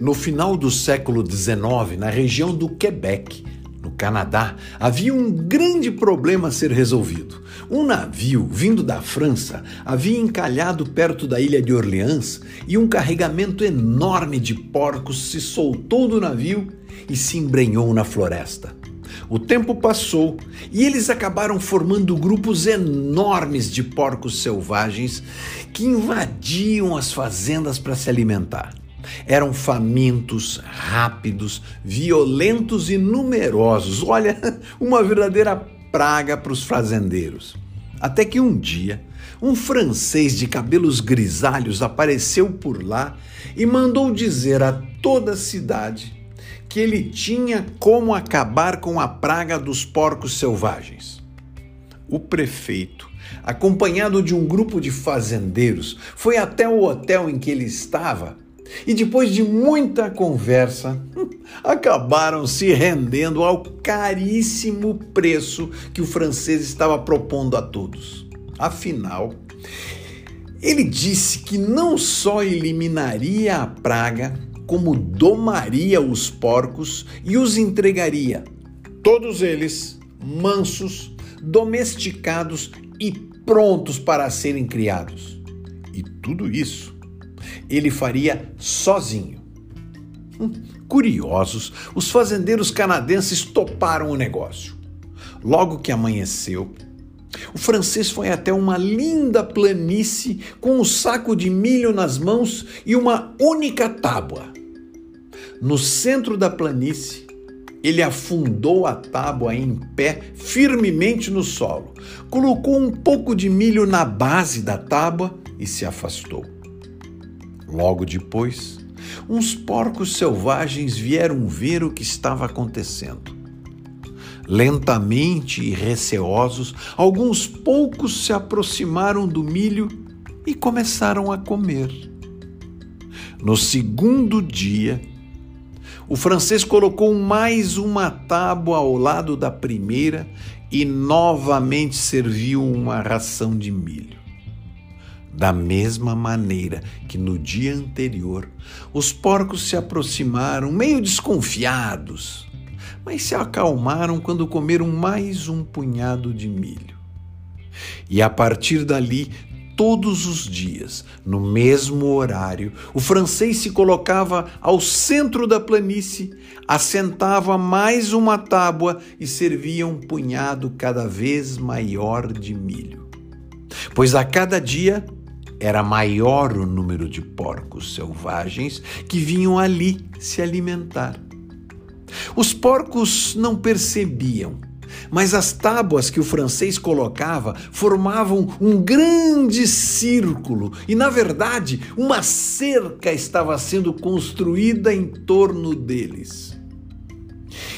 No final do século XIX, na região do Quebec, no Canadá, havia um grande problema a ser resolvido. Um navio vindo da França havia encalhado perto da ilha de Orleans e um carregamento enorme de porcos se soltou do navio e se embrenhou na floresta. O tempo passou e eles acabaram formando grupos enormes de porcos selvagens que invadiam as fazendas para se alimentar. Eram famintos, rápidos, violentos e numerosos. Olha, uma verdadeira praga para os fazendeiros. Até que um dia, um francês de cabelos grisalhos apareceu por lá e mandou dizer a toda a cidade que ele tinha como acabar com a praga dos porcos selvagens. O prefeito, acompanhado de um grupo de fazendeiros, foi até o hotel em que ele estava e depois de muita conversa, acabaram se rendendo ao caríssimo preço que o francês estava propondo a todos. Afinal, ele disse que não só eliminaria a praga, como domaria os porcos e os entregaria, todos eles mansos, domesticados e prontos para serem criados. E tudo isso ele faria sozinho. Hum, curiosos, os fazendeiros canadenses toparam o negócio. Logo que amanheceu, o francês foi até uma linda planície com um saco de milho nas mãos e uma única tábua. No centro da planície, ele afundou a tábua em pé firmemente no solo, colocou um pouco de milho na base da tábua e se afastou. Logo depois, uns porcos selvagens vieram ver o que estava acontecendo. Lentamente e receosos, alguns poucos se aproximaram do milho e começaram a comer. No segundo dia, o francês colocou mais uma tábua ao lado da primeira e novamente serviu uma ração de milho. Da mesma maneira que no dia anterior, os porcos se aproximaram meio desconfiados, mas se acalmaram quando comeram mais um punhado de milho. E a partir dali, todos os dias, no mesmo horário, o francês se colocava ao centro da planície, assentava mais uma tábua e servia um punhado cada vez maior de milho. Pois a cada dia era maior o número de porcos selvagens que vinham ali se alimentar. Os porcos não percebiam, mas as tábuas que o francês colocava formavam um grande círculo e, na verdade, uma cerca estava sendo construída em torno deles.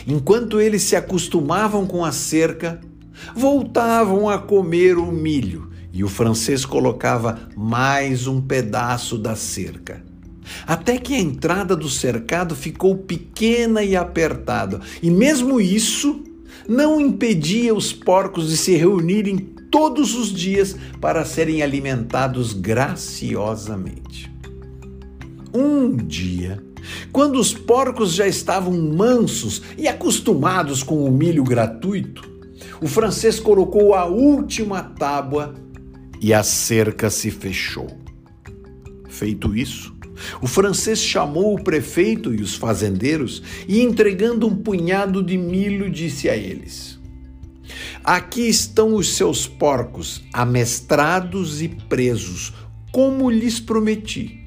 Enquanto eles se acostumavam com a cerca, voltavam a comer o milho e o francês colocava mais um pedaço da cerca. Até que a entrada do cercado ficou pequena e apertada, e mesmo isso não impedia os porcos de se reunirem todos os dias para serem alimentados graciosamente. Um dia, quando os porcos já estavam mansos e acostumados com o milho gratuito, o francês colocou a última tábua e a cerca se fechou. Feito isso, o francês chamou o prefeito e os fazendeiros e, entregando um punhado de milho, disse a eles: Aqui estão os seus porcos, amestrados e presos, como lhes prometi.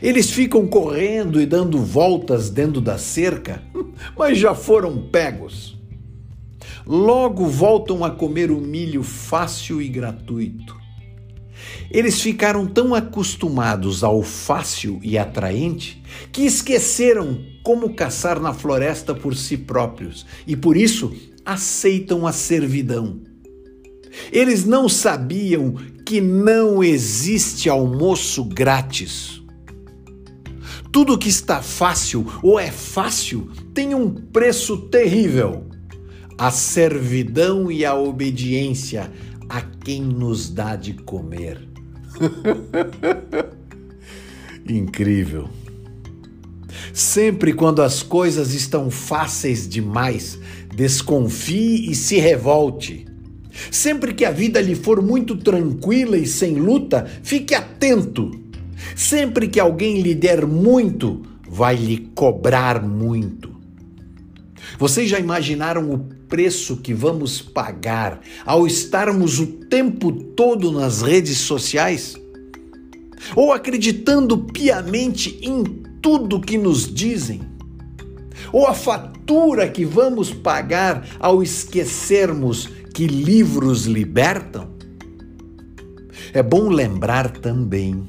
Eles ficam correndo e dando voltas dentro da cerca, mas já foram pegos logo voltam a comer o milho fácil e gratuito. Eles ficaram tão acostumados ao fácil e atraente que esqueceram como caçar na floresta por si próprios e por isso aceitam a servidão. Eles não sabiam que não existe almoço grátis. Tudo que está fácil ou é fácil tem um preço terrível a servidão e a obediência a quem nos dá de comer. Incrível. Sempre quando as coisas estão fáceis demais, desconfie e se revolte. Sempre que a vida lhe for muito tranquila e sem luta, fique atento. Sempre que alguém lhe der muito, vai lhe cobrar muito. Vocês já imaginaram o preço que vamos pagar ao estarmos o tempo todo nas redes sociais? Ou acreditando piamente em tudo que nos dizem? Ou a fatura que vamos pagar ao esquecermos que livros libertam? É bom lembrar também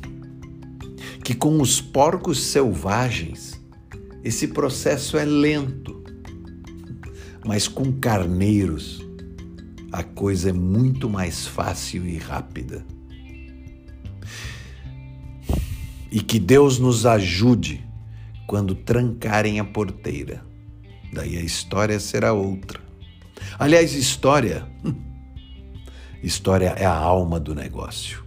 que com os porcos selvagens esse processo é lento, mas com carneiros a coisa é muito mais fácil e rápida. E que Deus nos ajude quando trancarem a porteira. Daí a história será outra. Aliás, história. História é a alma do negócio.